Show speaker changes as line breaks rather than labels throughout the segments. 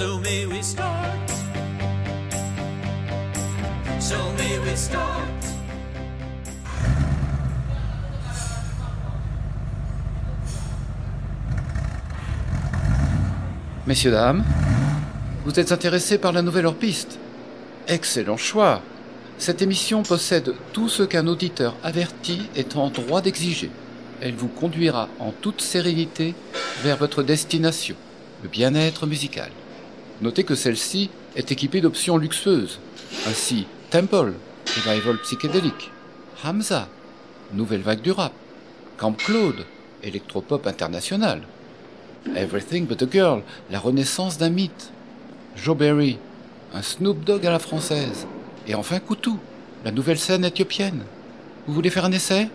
So may we start. So may we start.
Messieurs, dames, vous êtes intéressés par la nouvelle hors-piste Excellent choix Cette émission possède tout ce qu'un auditeur averti est en droit d'exiger. Elle vous conduira en toute sérénité vers votre destination, le bien-être musical. Notez que celle-ci est équipée d'options luxueuses. Ainsi, Temple, revival psychédélique, Hamza, nouvelle vague du rap, Camp Claude, électropop international, Everything But a Girl, la renaissance d'un mythe, Joe Berry, un Snoop Dogg à la française, et enfin Koutou, la nouvelle scène éthiopienne. Vous voulez faire un essai?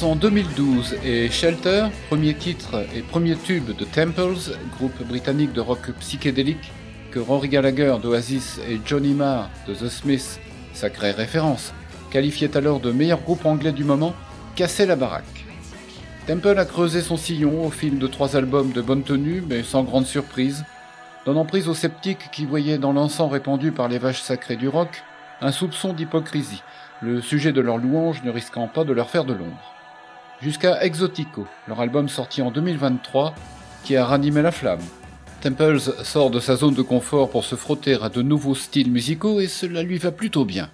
En 2012 et Shelter, premier titre et premier tube de Temples, groupe britannique de rock psychédélique que Rory Gallagher d'Oasis et Johnny Marr de The Smiths, sacrée référence, qualifiaient alors de meilleur groupe anglais du moment, cassait la baraque. Temple a creusé son sillon au fil de trois albums de bonne tenue mais sans grande surprise, donnant prise aux sceptiques qui voyaient dans l'encens répandu par les vaches sacrées du rock un soupçon d'hypocrisie, le sujet de leur louange ne risquant pas de leur faire de l'ombre. Jusqu'à Exotico, leur album sorti en 2023, qui a ranimé la flamme. Temples sort de sa zone de confort pour se frotter à de nouveaux styles musicaux et cela lui va plutôt bien.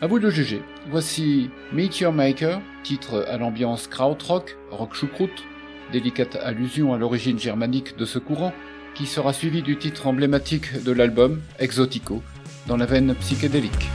À vous de juger. Voici Meet Your Maker, titre à l'ambiance krautrock, rock choucroute, délicate allusion à l'origine germanique de ce courant, qui sera suivi du titre emblématique de l'album, Exotico, dans la veine psychédélique.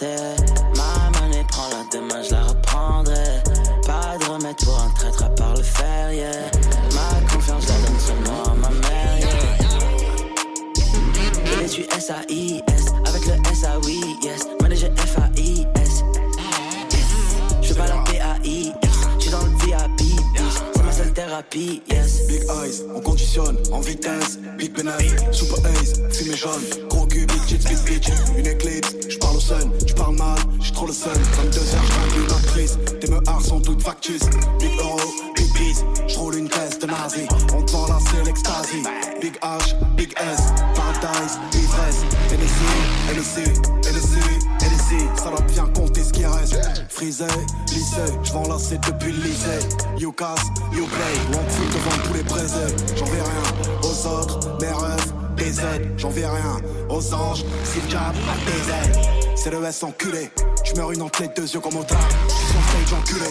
Ma monnaie prend la demain, je la reprendrai. Pas de remède pour un traître à part le fer, yeah. Ma confiance la donne seulement à ma mère, yeah. Bébé, tu S-A-I-S, avec le S-A-Oui, yes. Manager F-A-I-S. Je fais pas la P-A-I-S, je suis dans le VIP. C'est ma seule thérapie, yes.
Big eyes, on conditionne en vitesse. Big pénètre, super ace, fumée jaune. C'est le S enculé. J'meurs une entre les deux yeux comme au drap. J'suis sur stage enculé.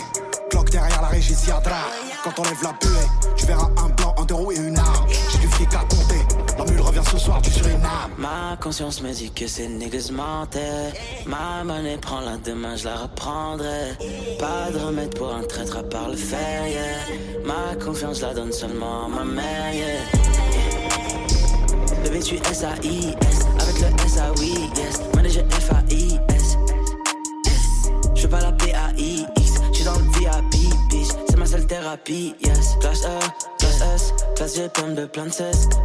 Cloque derrière la régie, si drap. Quand on lève la buée, tu verras un blanc, un deux et une arme. J'ai du fric à compter. La mule revient ce soir du Suriname.
Ma conscience me dit que ces niggas mentaient. Ma monnaie prend la demain, je la reprendrai. Pas de remède pour un traître à part le fer, yeah. Ma confiance la donne seulement à ma mère, yeah. Bébé, tu S-A-I-S, yes. Classe E, classe S, classe G, pomme de plein de.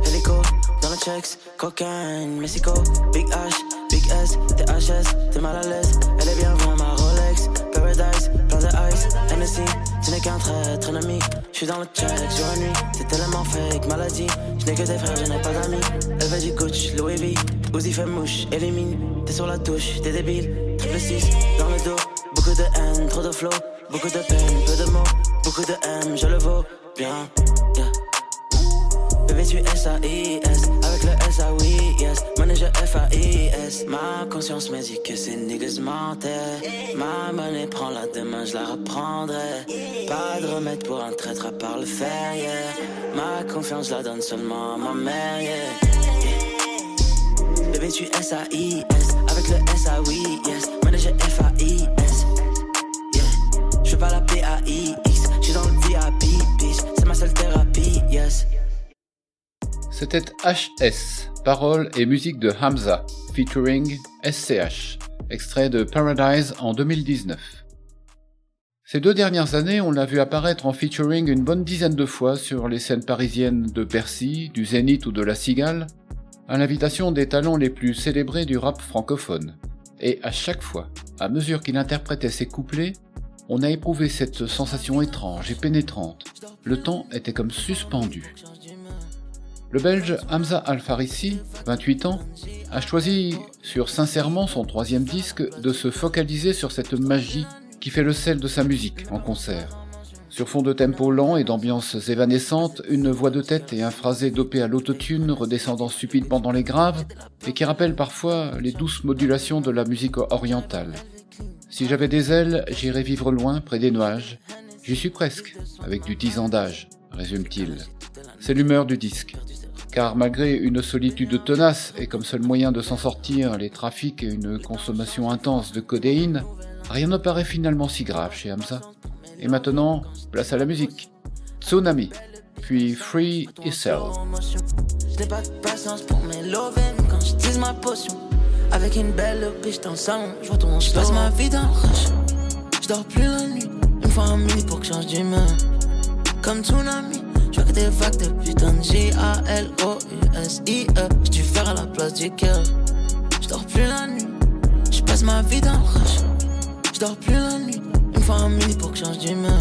Hélico, dans le checks, cocaine, Mexico. Big H, Big S, THS, t'es mal à l'aise. Elle est bien vraie, ma Rolex. Paradise, plein de ice, Hennessy. Ce n'est qu'un traître ennemi. J'suis dans le check jour et nuit. C'est tellement fake, maladie. J'n'ai que des frères, je n'ai pas d'amis. Elle veut du coach, Louis V. Uzi fait mouche, élimine. T'es sur la touche, t'es débile. Triple 6 dans le dos. Beaucoup de haine, trop de flow. Beaucoup de peine, peu de mots. Beaucoup de M, je le vaux bien. Yeah. Bébé, tu S-A-I-S. Avec le S-A-Oui, yes. Manager F-A-I-S. Ma conscience me dit que ces niggas. Ma monnaie prend la demain, je la reprendrai. Pas de remède pour un traître à part le fer, yeah. Ma confiance la donne seulement à ma mère, yeah. Bébé, tu S-A-I-S. Avec le S-A-Oui, yes. Manager F-A-I-S.
C'était HS, paroles et musique de Hamza, featuring SCH, extrait de Paradise en 2019. Ces deux dernières années, on l'a vu apparaître en featuring une bonne dizaine de fois sur les scènes parisiennes de Bercy, du Zénith ou de la Cigale, à l'invitation des talents les plus célébrés du rap francophone. Et à chaque fois, à mesure qu'il interprétait ses couplets, on a éprouvé cette sensation étrange et pénétrante. Le temps était comme suspendu. Le Belge Hamza Al-Farissi, 28 ans, a choisi sur Sincèrement son troisième disque de se focaliser sur cette magie qui fait le sel de sa musique en concert. Sur fond de tempo lent et d'ambiances évanescentes, une voix de tête et un phrasé dopé à l'autotune redescendant stupidement dans les graves et qui rappelle parfois les douces modulations de la musique orientale. Si j'avais des ailes, j'irais vivre loin près des nuages. J'y suis presque, avec du dix ans d'âge, résume-t-il. C'est l'humeur du disque. Car malgré une solitude tenace et comme seul moyen de s'en sortir les trafics et une consommation intense de codéine, rien ne paraît finalement si grave chez Hamza. Et maintenant, place à la musique. Tsunami, puis Free Yourself.
Avec une belle biche dans le salon, je vois ton Je passe ma vie dans le rush. Je dors plus la nuit. Une fois en minuit pour que je change d'humeur. Comme tsunami, je vois que des vagues de putain de J-A-L-O-U-S-I-E. Je du fer à la place du cœur. Je dors plus la nuit. Je passe ma vie dans le rush. Je dors plus la nuit. Une fois en minuit pour que je change d'humeur.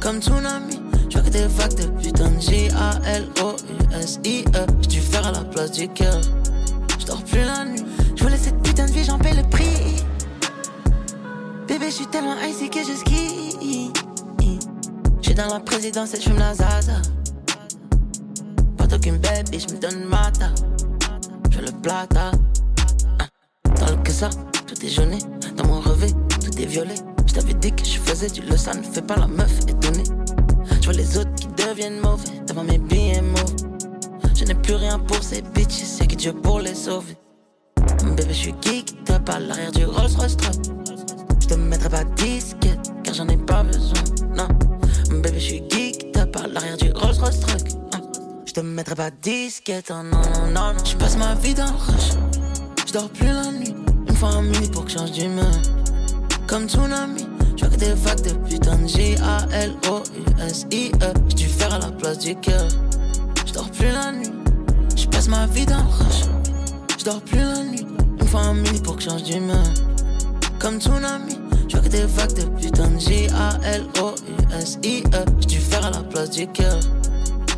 Comme tsunami, je vois que des vagues de putain de J-A-L-O-U-S-I-E. Je du fer à la place du cœur. Je dors plus la nuit. Je voulais cette putain de vie, j'en paie le prix. Bébé, je suis tellement icy que je skie. J'suis dans la présidence et j'fume la zaza. Pas qu'une belle bitch me donne ma ta. Je le plata. Hein. Dans le que ça, tout est jauné. Dans mon revêt, tout est violet. Je t'avais dit que je faisais du le ça ne fait pas la meuf étonnée. Je vois les autres qui deviennent mauvais devant mes mauvais. Je n'ai plus rien pour ces bitches, c'est que Dieu pour les sauver. Bébé, je suis geek, te parle l'arrière du Rolls Royce. Je te mettrai pas disquette, car j'en ai pas besoin. Non, bébé, je suis geek, te parle l'arrière du Rolls Royce truck. Je te mettrai pas disquette, oh non, non, non, non. Je passe ma vie dans le rush, je dors plus la nuit. Une fois en minute pour que change d'humeur. Comme tsunami, je que des vagues de putain de J-A-L-O-U-S-I-E. Dû faire à la place du cœur. Je dors plus la nuit, je passe ma vie dans le rush. Je dors plus la nuit, une fois en minute pour que change d'humeur. Comme tsunami, je que des vagues de putain de J-A-L-O-U-S-I-E. J'ai dû faire à la place du cœur.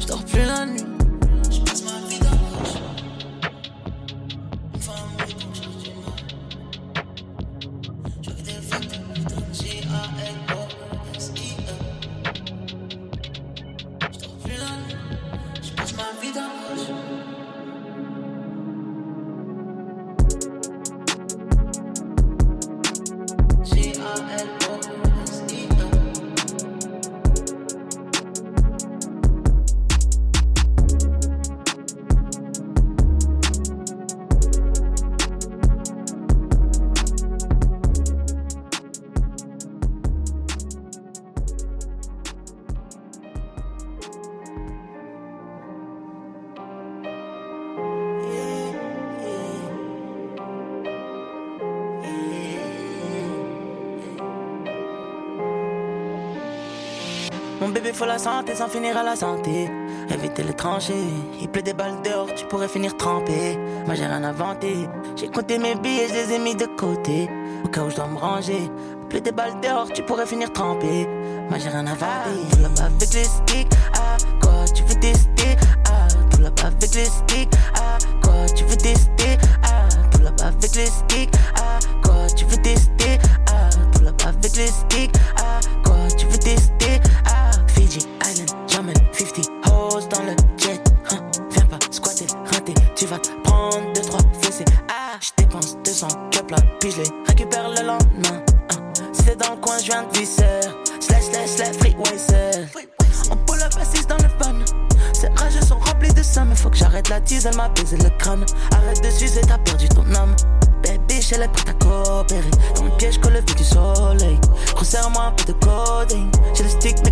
Je dors plus la nuit. Je passe ma vie dans le Bébé faut la santé sans finir à la santé. Éviter les tranchées, il pleut des balles dehors, tu pourrais finir trempé. Moi j'ai rien inventé, j'ai compté mes billets, je les ai mis de côté. Au cas où je dois me ranger, il pleut des balles dehors, tu pourrais finir trempé. Moi j'ai rien inventé, tout là-bas avec les sticks. Ah, quoi tu veux tester? Ah, tout là-bas avec les sticks. Ah, quoi tu veux tester? Ah, tout là-bas avec les sticks. Ah, quoi tu veux tester? Ah, tout là-bas avec les sticks. Ah, quoi tu veux tester? Viens de. Slash, slash, slash, freeway, sir. On pull up assise dans le fun. Ces rages sont remplis de ça, mais faut que j'arrête la tease, elle m'a baisé le crâne. Arrête de sucer, t'as perdu ton âme. Baby, elle est prête à coopérer. Dans le piège, colle le vue du soleil. Resserre-moi un peu de coding. J'ai le stick,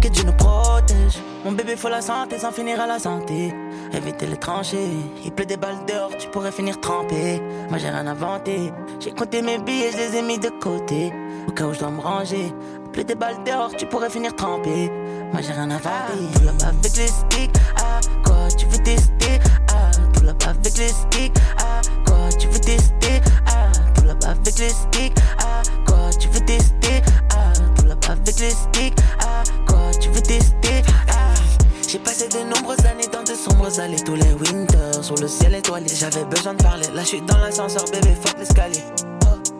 Mon bébé, faut la santé sans finir à la santé. Éviter les tranchées. Il pleut des balles dehors, tu pourrais finir trempé. Moi, j'ai rien inventé. J'ai compté mes billets, je les ai mis de côté. Au cas où je dois me ranger. Pleut des balles dehors, tu pourrais finir trempé. Moi, j'ai rien inventé. Tout là-bas avec les sticks. Ah, quoi, tu veux tester? Ah, tout là-bas avec les sticks. Ah, quoi, tu veux tester? Ah, tout là-bas avec les sticks. Ah, quoi, tu veux tester? Ah, tout là-bas avec les sticks. Ah, quoi, tu veux tester? J'ai passé de nombreuses années dans de sombres allées. Tous les winters sur le ciel étoilé. J'avais besoin de parler. Là, je suis dans l'ascenseur, bébé, fuck l'escalier.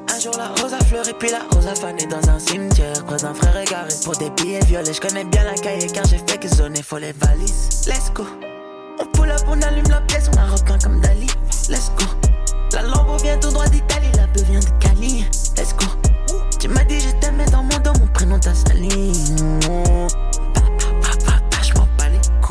Un jour la rose a fleuri puis la rose a fané dans un cimetière. Croise un frère égaré pour des billets violets. Je connais bien la cahier car j'ai fait que zoner faut les valises. Let's go. On pull up, on allume la pièce, on a repeint comme Dali. Let's go. La lampe vient tout droit d'Italie, la beuh vient de Cali. Let's go. Tu m'as dit je t'aimais dans mon dos, mon prénom t'a sali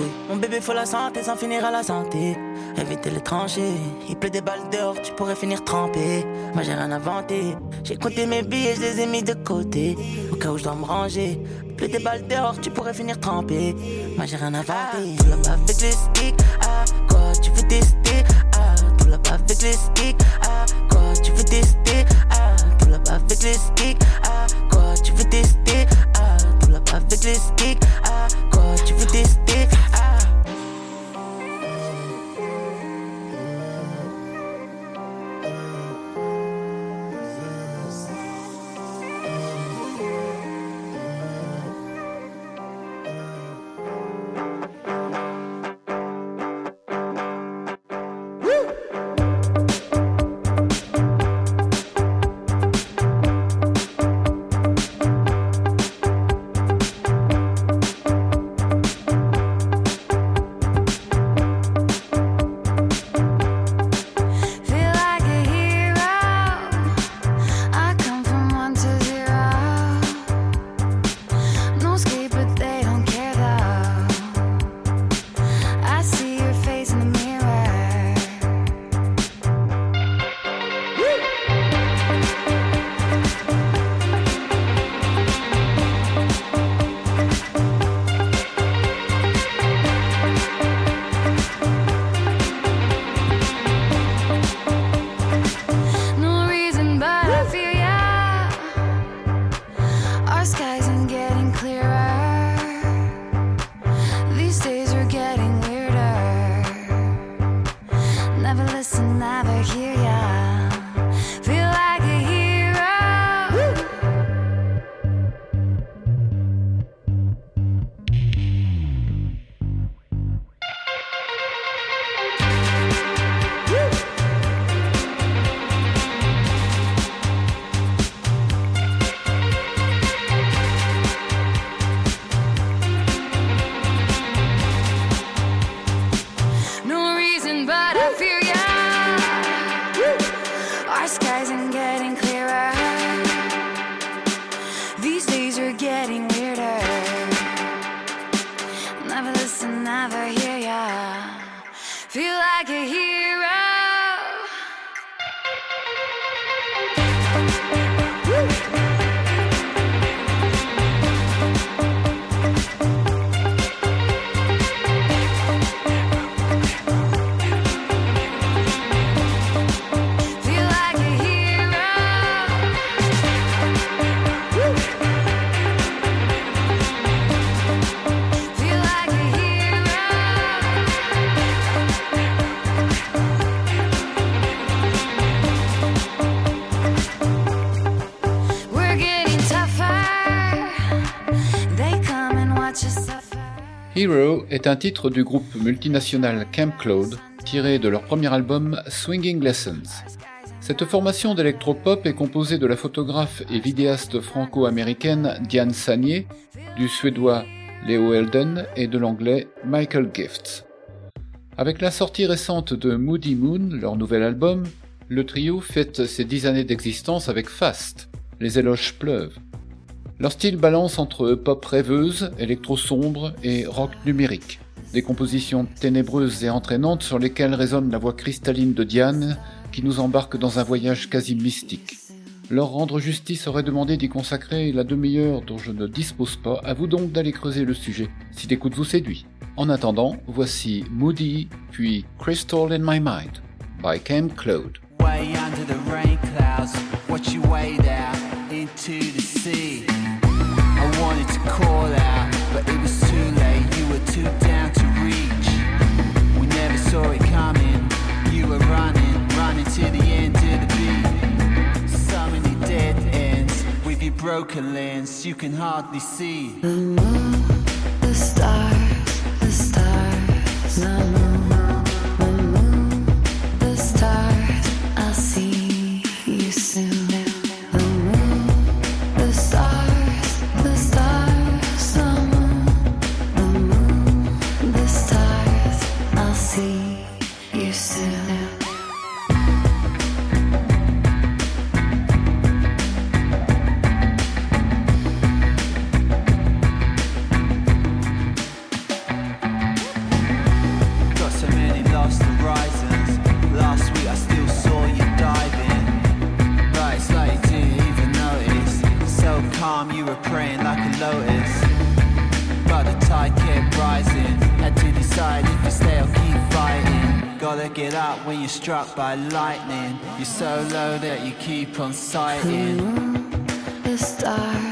couilles. Mon bébé faut la santé sans finir à la santé Éviter les tranchées, il pleut des balles dehors, tu pourrais finir trempé. Moi j'ai rien inventé, j'ai compté mes billets, je les ai mis de côté. Au cas où je dois me ranger, il pleut des balles dehors, tu pourrais finir trempé. Moi j'ai rien inventé, tout là-bas avec les sticks. Ah, quoi tu veux tester? Ah, tout là-bas avec les sticks. Ah, quoi tu veux tester? Ah, tout là-bas avec les sticks. Ah, quoi tu veux tester? Ah, tout là-bas avec les sticks. Ah, quoi tu veux tester?
Hero
est un titre du groupe multinational Camp Cloud, tiré de leur premier album Swinging Lessons. Cette formation d'électropop est composée de la photographe et vidéaste franco-américaine Diane Sagné, du suédois Leo Elden et de l'anglais Michael Gifts. Avec la sortie récente de Moody Moon, leur nouvel album, le trio fête ses dix années d'existence avec Fast. Les éloges pleuvent. Leur style balance entre pop rêveuse, électro sombre et rock numérique. Des compositions ténébreuses et entraînantes sur lesquelles résonne la voix cristalline de Diane qui nous embarque dans un voyage quasi mystique. Leur rendre justice aurait demandé d'y consacrer la demi-heure dont je ne dispose pas, à vous donc d'aller creuser le sujet, si l'écoute vous séduit. En attendant, voici Moody, puis Crystal in My Mind, by Camp Cloud.
Call out, but it was too late. You were too down to reach. We never saw it coming. You were running, running to the end of the beat. So many dead ends with your broken lens, you can hardly see.
The stars, the stars, the moon,
struck by lightning. You're so low that you keep on sighting.
The stars,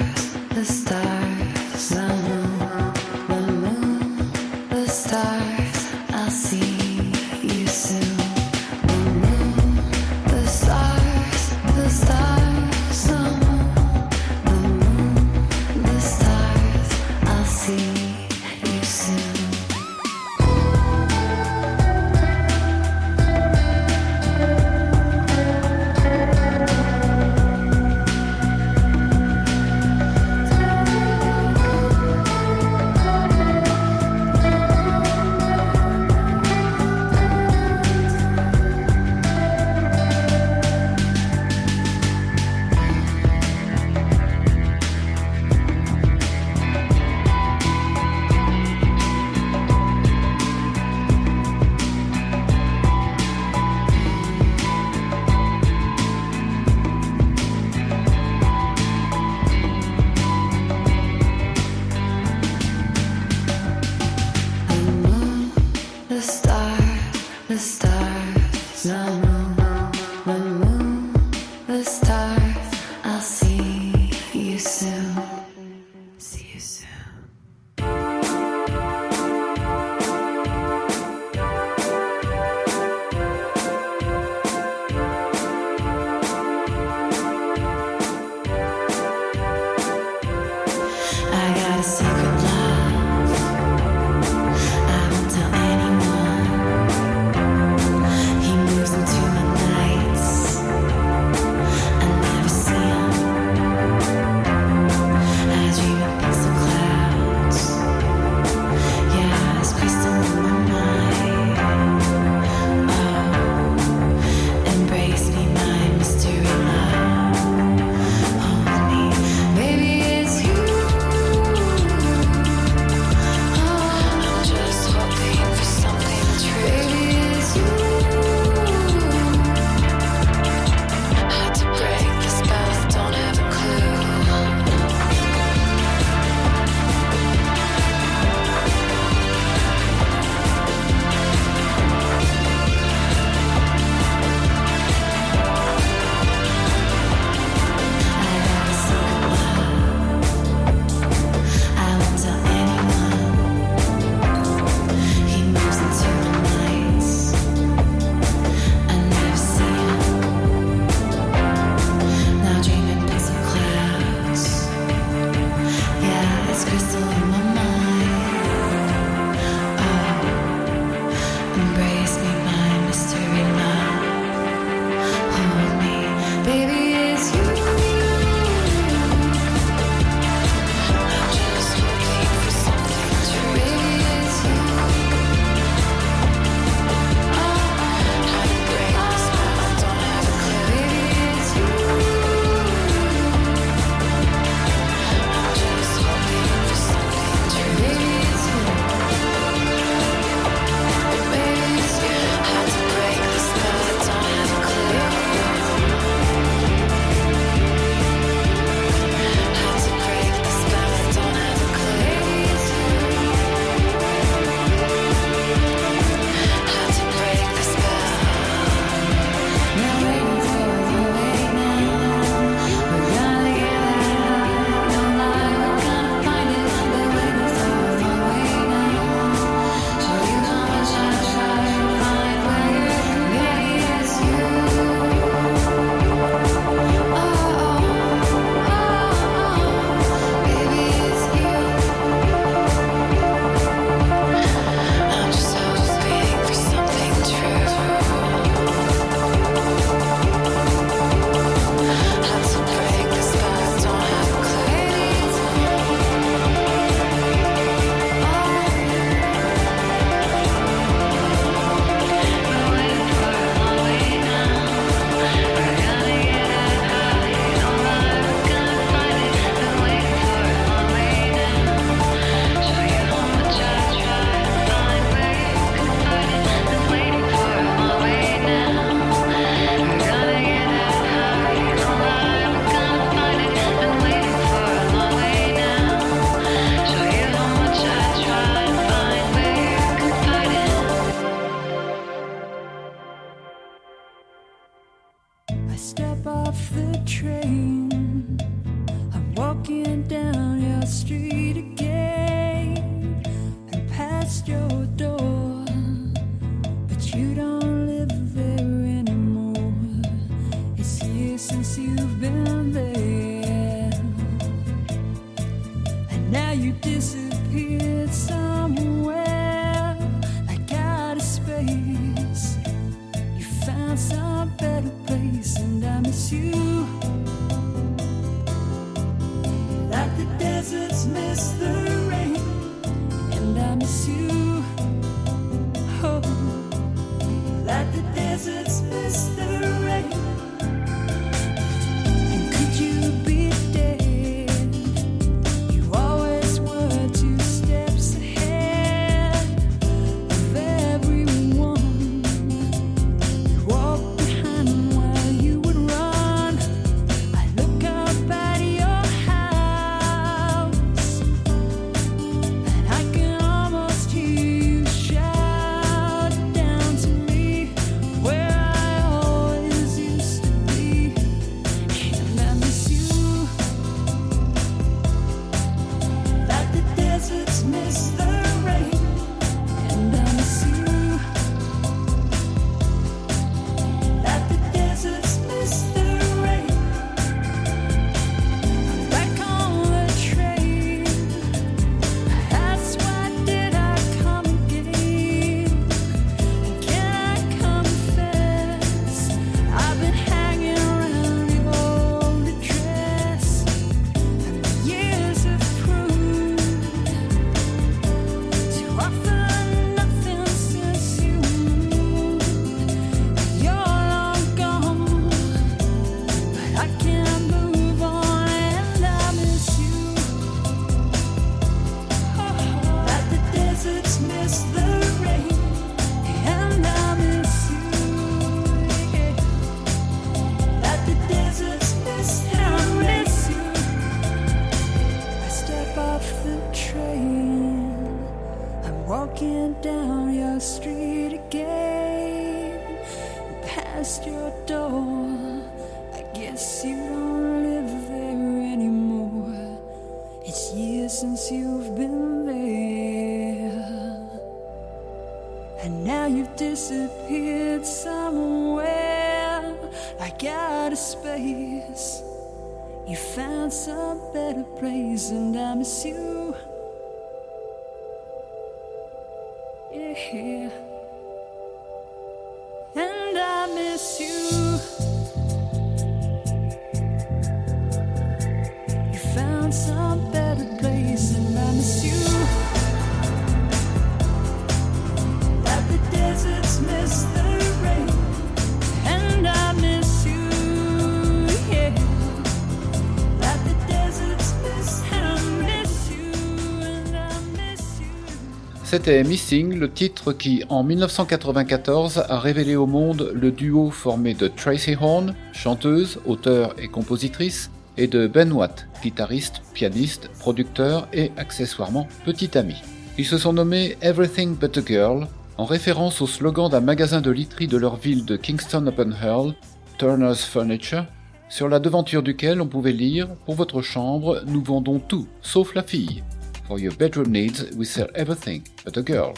Missing, le titre qui, en 1994, a révélé au monde le duo formé de Tracy Horn, chanteuse, auteure et compositrice, et de Ben Watt, guitariste, pianiste, producteur et accessoirement petit ami. Ils se sont nommés Everything But a Girl, en référence au slogan d'un magasin de literie de leur ville de Kingston upon Hull, Turner's Furniture, sur la devanture duquel on pouvait lire Pour votre chambre, nous vendons tout, sauf la fille. For your bedroom needs, we sell everything but a girl.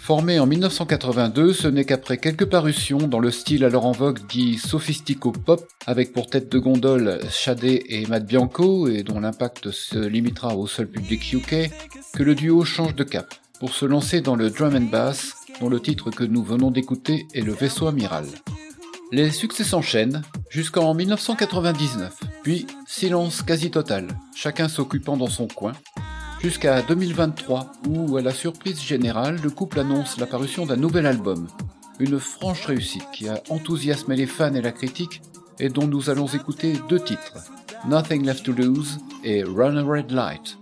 Formé en 1982, ce n'est qu'après quelques parutions dans le style alors en vogue dit sophistico-pop, avec pour tête de gondole Shadé et Matt Bianco, et dont l'impact se limitera au seul public UK, que le duo change de cap, pour se lancer dans le drum and bass, dont le titre que nous venons d'écouter est le vaisseau amiral. Les succès s'enchaînent jusqu'en 1999, puis silence quasi total, chacun s'occupant dans son coin, jusqu'à 2023 où, à la surprise générale, le couple annonce l'apparition d'un nouvel album. Une franche réussite qui a enthousiasmé les fans et la critique et dont nous allons écouter deux titres, Nothing Left to Lose et Run a Red Light.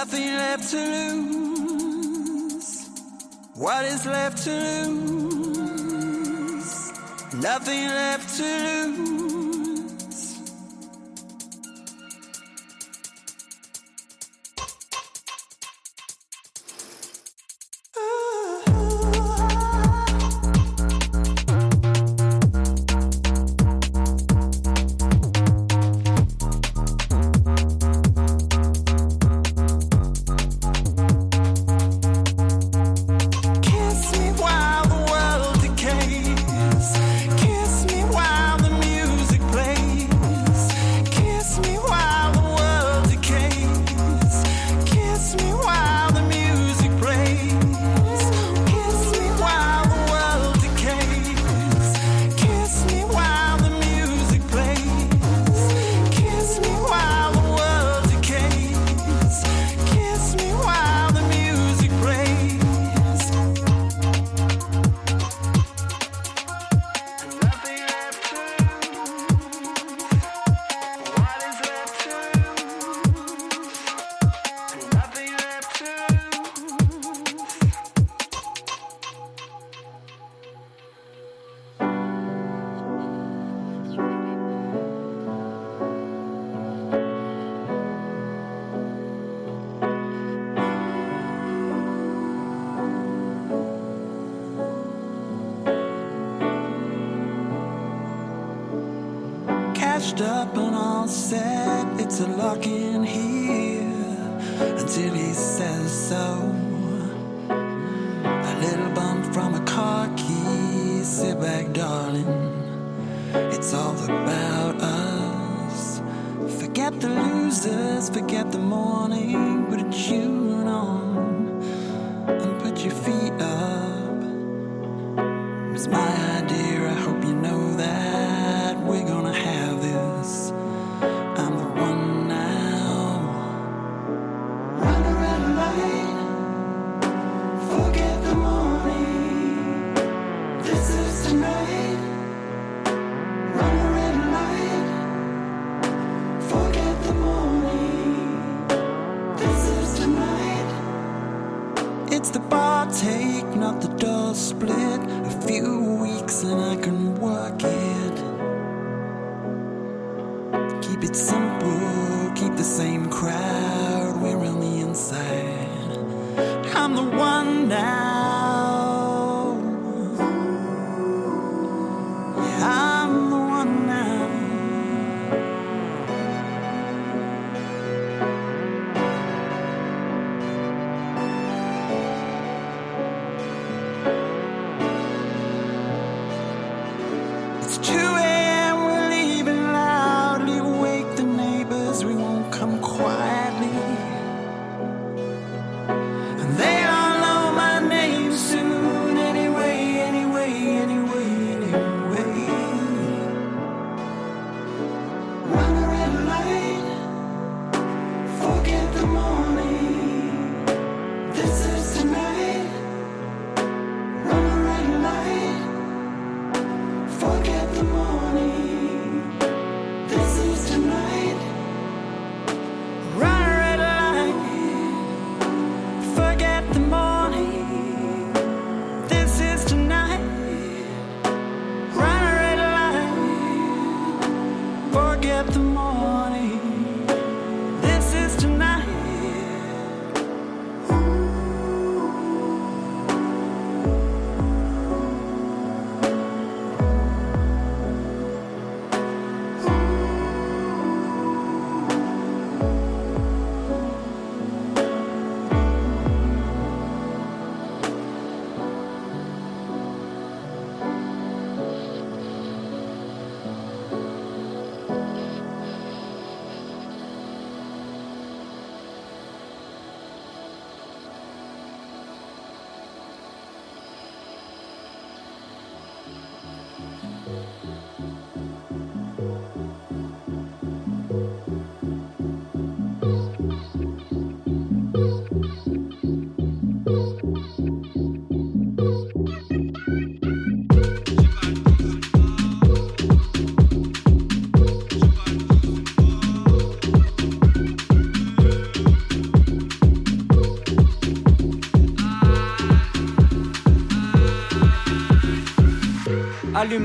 Nothing left to lose. What is left to lose? Nothing left to lose.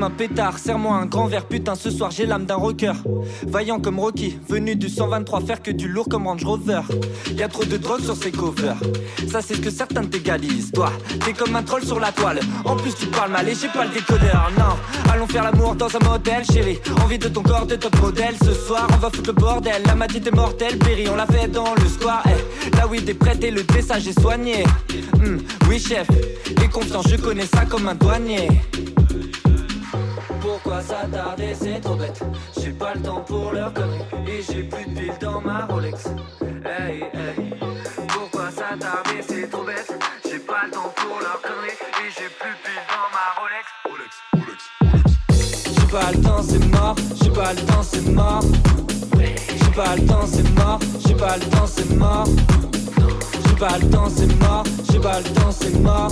Un pétard, serre-moi un grand verre, putain, ce soir j'ai l'âme d'un rocker. Vaillant comme Rocky, venu du 123, faire que du lourd comme Range Rover. Y a trop de drogue sur ces covers. Ça, c'est ce que certains t'égalisent. Toi, t'es comme un troll sur la toile. En plus, tu parles mal et j'ai pas le décodeur. Non, allons faire l'amour dans un motel, chérie. Envie de ton corps, de top modèle. Ce soir, on va foutre le bordel. La matite est mortelle, péri, on l'a fait dans le square. Eh, la weed est prête et le dressage est soigné. Hmm, oui, chef, les confiants, je connais ça comme un douanier. S'attarder, c'est trop bête. J'ai pas le temps pour leur connerie. Et j'ai plus de piles dans ma Rolex. Hey, hey. Pourquoi s'attarder, c'est trop bête? J'ai pas le temps pour leur connerie. Et j'ai plus de piles dans ma Rolex. J'ai pas le temps, c'est mort. J'ai pas le temps, c'est mort. J'ai pas le temps, c'est mort. J'ai pas le temps, c'est mort. J'ai pas le temps, c'est mort. J'ai pas le temps, c'est mort.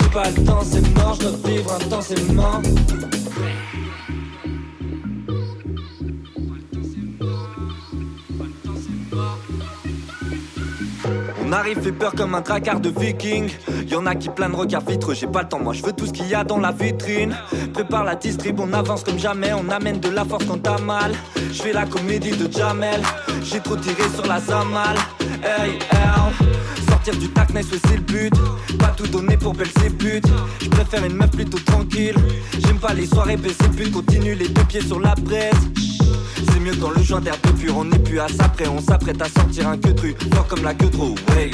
J'ai pas le temps, c'est mort. Je dois vivre intensément. On arrive fait peur comme un tracard de viking. Y'en a qui plein de regards vitreux J'ai pas le temps. Moi je veux tout ce qu'il y a dans la vitrine. Prépare la distrib on avance comme jamais. On amène de la force quand t'as mal. Je fais la comédie de Jamel. J'ai trop tiré sur la Zamal. Hey hey Du darkness ouais c'est le but Pas tout donner pour Belzébuth Je préfère une meuf plutôt tranquille J'aime pas les soirées Belzébuth Continue les deux pieds sur la presse c'est mieux quand le joint d'air peu pur, on n'est plus à près, on s'apprête à sortir un queutru, fort comme la queue trop, ouais.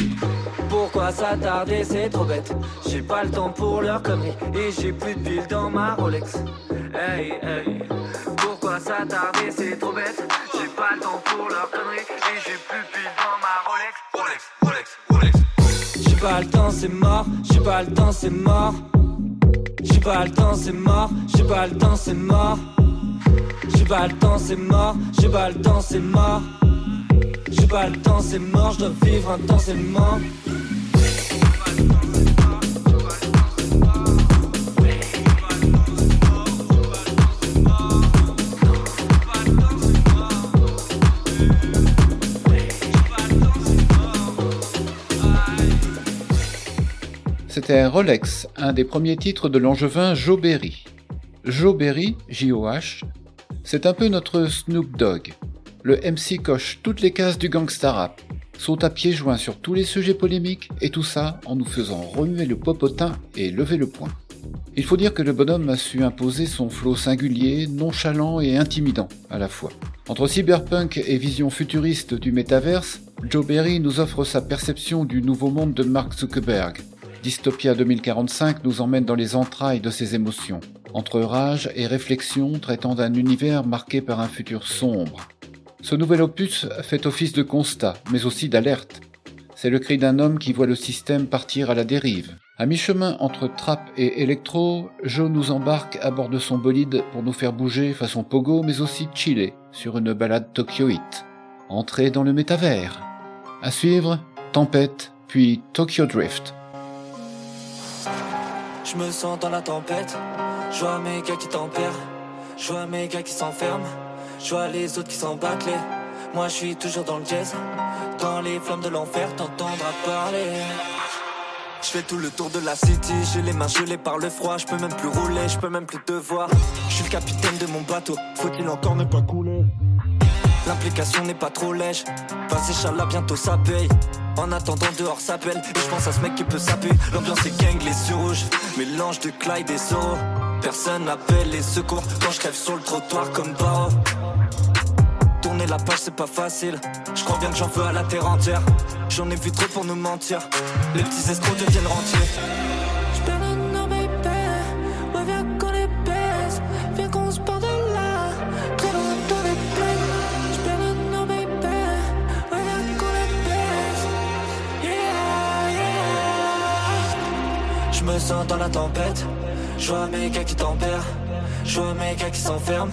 Pourquoi s'attarder, c'est trop bête. J'ai pas le temps pour leur connerie, et j'ai plus de piles dans ma Rolex. Hey, hey. Pourquoi s'attarder, c'est trop bête. J'ai pas le temps pour leur connerie, pas le temps, c'est mort. J'ai pas le temps, c'est mort. J'ai pas le temps, c'est mort. J'ai pas le temps, c'est mort. J'ai pas le temps, c'est mort. J'ai pas le temps, c'est mort. J'ai pas le temps, c'est mort. Je dois vivre intensément.
Rolex, un des premiers titres de l'angevin Joe Berry. Joe Berry, J-O-H, c'est un peu notre Snoop Dogg. Le MC coche toutes les cases du gangsta rap, saute à pieds joints sur tous les sujets polémiques, et tout ça en nous faisant remuer le popotin et lever le poing. Il faut dire que le bonhomme a su imposer son flot singulier, nonchalant et intimidant à la fois. Entre cyberpunk et vision futuriste du métaverse, Joe Berry nous offre sa perception du nouveau monde de Mark Zuckerberg. Dystopia 2045 nous emmène dans les entrailles de ses émotions, entre rage et réflexion traitant d'un univers marqué par un futur sombre. Ce nouvel opus fait office de constat, mais aussi d'alerte. C'est le cri d'un homme qui voit le système partir à la dérive. À mi-chemin entre trap et électro, Joe nous embarque à bord de son bolide pour nous faire bouger façon pogo, mais aussi chiller sur une balade tokyoïte. Entrer dans le métavers. À suivre, Tempête, puis Tokyo Drift.
Je me sens dans la tempête. Je vois mes gars qui tempèrent. Je vois mes gars qui s'enferment. Je vois les autres qui s'embattent. les- Moi je suis toujours dans le jazz. Dans les flammes de l'enfer, t'entendras parler. Je fais tout le tour de la city, j'ai les mains gelées par le froid, je peux même plus rouler, je peux même plus te voir. Je suis le capitaine de mon bateau, faut-il encore ne pas couler? L'implication n'est pas trop lèche, vas-y Chala, bientôt ça paye. En attendant dehors s'appelle, et je pense à ce mec qui peut saper. L'ambiance est gang, les yeux rouges, mélange de Clyde et Zorro. Personne n'appelle les secours. Quand je crève sur le trottoir comme Barreau. Tourner la page c'est pas facile. Je crois bien que j'en veux à la terre entière. J'en ai vu trop pour nous mentir. Les petits escrocs deviennent rentiers sens dans la tempête. Je vois mes gars qui tempèrent. Je vois mes gars qui s'enferment.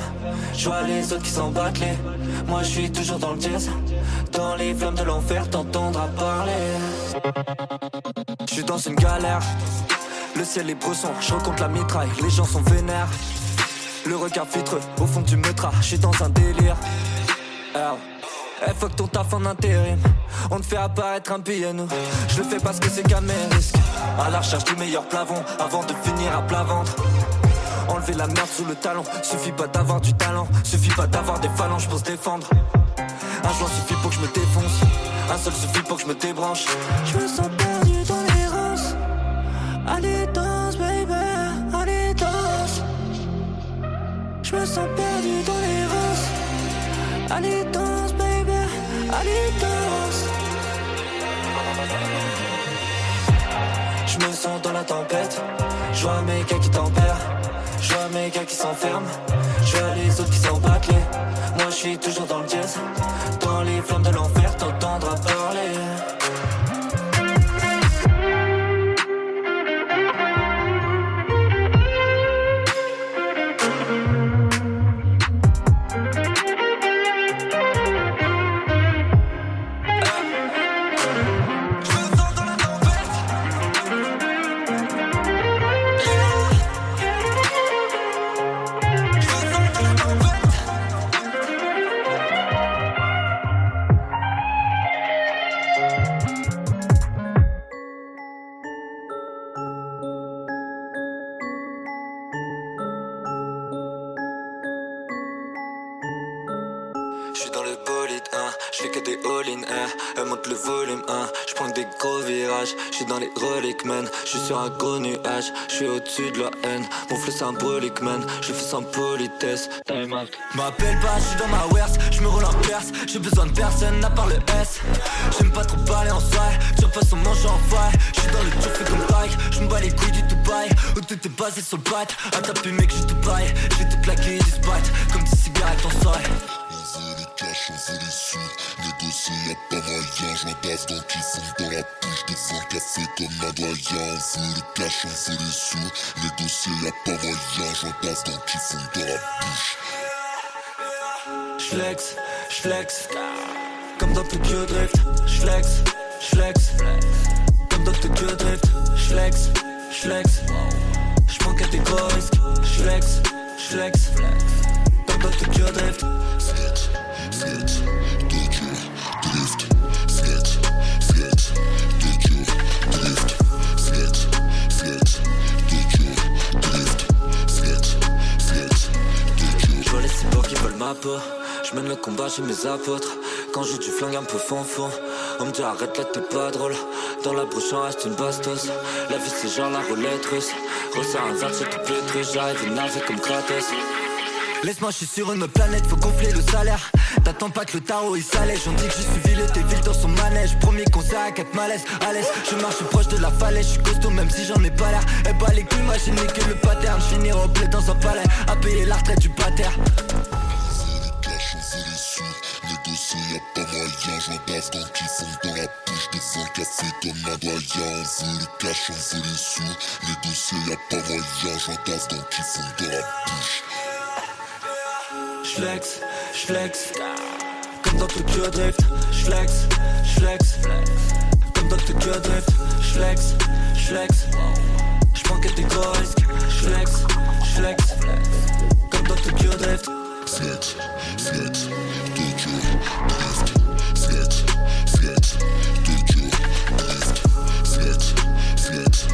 Je vois les autres qui s'embattent les Moi je suis toujours dans le jazz. Dans les flammes de l'enfer t'entendras parler. Je suis dans une galère. Le ciel est bresson, je recompte la mitraille. Les gens sont vénères. Le regard vitreux au fond du meutras Je suis dans un délire. Eh fuck ton taf en intérim On te fait apparaître un nous Je le fais parce que c'est qu'à mes risques À la recherche du meilleur plavon Avant de finir à plat ventre Enlever la merde sous le talon. Suffit pas d'avoir du talent. Suffit pas d'avoir des phalanges pour se défendre. Un joint suffit pour que je me défonce. Un seul suffit pour que je me débranche.
Je me sens perdu dans l'errance. Allez, danse, baby, allez, danse. Je me sens perdu dans l'errance. Allez, danse,
Je me sens dans la tempête. Je vois mes gars qui tempèrent. Je vois mes gars qui s'enferment. Je vois les autres qui s'en battent. Moi je suis toujours dans le jazz. Dans les flammes de l'enfer, t'entendras parler. Sur un gros nuage, je suis au-dessus de la haine. Mon flot symbolique, man. Je fais sans politesse. Time out. M'appelle pas, je suis dans ma worst, je me roule en perse. J'ai besoin de personne à part le S. J'aime pas trop parler en soirée, tu pas son manche en faille. Je suis dans le tour fait comme bike, je me bats les couilles du Dubaï. Où tout est basé sur le bat. À taper, mec, j'ai tout bail. J'ai tout claqué, des spots, comme des cigarettes en soirée.
Les sous. Négocier, y'a pas moyen. Je m'abasse donc ils font dans la bouche. Devant le café comme un doyen. On veut les cash, on veut les sous. Négocier, y'a pas moyen. Je m'abasse donc ils font dans la bouche.
J'flex, j'flex Comme dans Tokyo Drift J'flex, j'flex Comme dans Tokyo Drift J'flex, j'flex J'prends que des gros risques J'flex, j'flex Je vois les cyborgs qui veulent ma peau. Je mène le combat chez mes apôtres. Quand j'ai du flingue un peu fond On me dit arrête là t'es pas drôle. Dans la bouche en reste une bastos. La vie c'est genre la roulette russe. Resserre un verre c'est tout pétri J'arrive énervé comme Kratos Laisse-moi, je sur une planète, faut gonfler le salaire. T'attends pas que le tarot il s'allège. On dit que j'ai suivi le ville dans son manège. Premier concert à 4 malaises, à l'aise. Je marche proche de la falaise, je suis costaud même si j'en ai pas l'air. Eh bah les couilles, né que le pattern. Je au bled dans un palais, à payer la retraite du pater.
Les les y'a pas moyen. Je m'abasse donc ils font dans la bouche. Devant le café comme un doyen. On veut les cash, on veut les sous. Négocier, y'a pas moyen. Je m'abasse donc ils font dans la bouche.
J'flex, j'flex Comme dans Tokyo Drift. J'flex, j'flex Comme dans Tokyo Drift. J'flex, j'flex J'prends que des gros risques J'flex, j'flex Comme dans Tokyo Drift.
Flex, flex, Tokyo, drift. Flex, flex, Tokyo, drift. Flex, flex,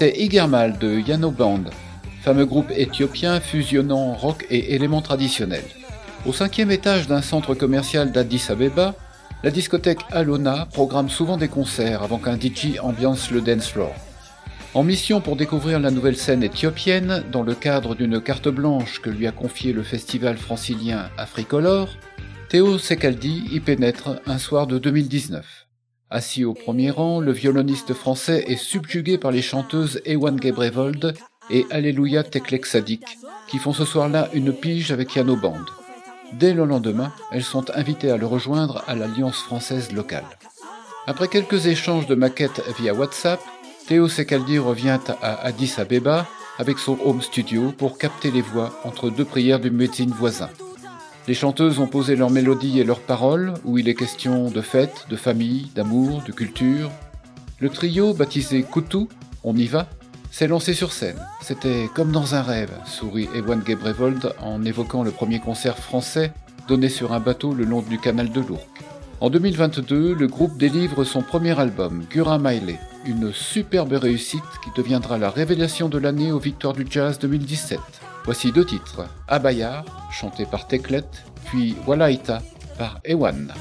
c'était Igermal de Yano Band, fameux groupe éthiopien fusionnant rock et éléments traditionnels. Au cinquième étage d'un centre commercial d'Addis Abeba, la discothèque Alona programme souvent des concerts avant qu'un DJ ambiance le dance floor. En mission pour découvrir la nouvelle scène éthiopienne, dans le cadre d'une carte blanche que lui a confié le festival francilien Africolor, Théo Sekaldi y pénètre un soir de 2019. Assis au premier rang, le violoniste français est subjugué par les chanteuses Ewan Gebrevold et Alléluia Teklek Sadik, qui font ce soir-là une pige avec Yano Band. Dès le lendemain, elles sont invitées à le rejoindre à l'Alliance française locale. Après quelques échanges de maquettes via WhatsApp, Théo Sekaldi revient à Addis Abeba avec son home studio pour capter les voix entre deux prières du muezzin voisin. Les chanteuses ont posé leurs mélodies et leurs paroles, où il est question de fête, de famille, d'amour, de culture. Le trio, baptisé Koutou, On y va, s'est lancé sur scène. C'était comme dans un rêve, sourit Ewan Gebrevold en évoquant le premier concert français donné sur un bateau le long du canal de l'Ourcq. En 2022, le groupe délivre son premier album, Gura Maile, une superbe réussite qui deviendra la révélation de l'année aux Victoires du Jazz 2017. Voici deux titres, Abaya, chanté par Teklet, puis Walaita par Ewan.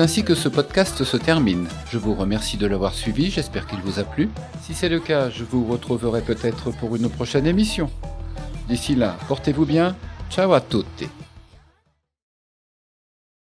Ainsi que ce podcast se termine. Je vous remercie de l'avoir suivi, j'espère qu'il vous a plu. Si c'est le cas, je vous retrouverai peut-être pour une prochaine émission. D'ici là, portez-vous bien. Ciao à tutti.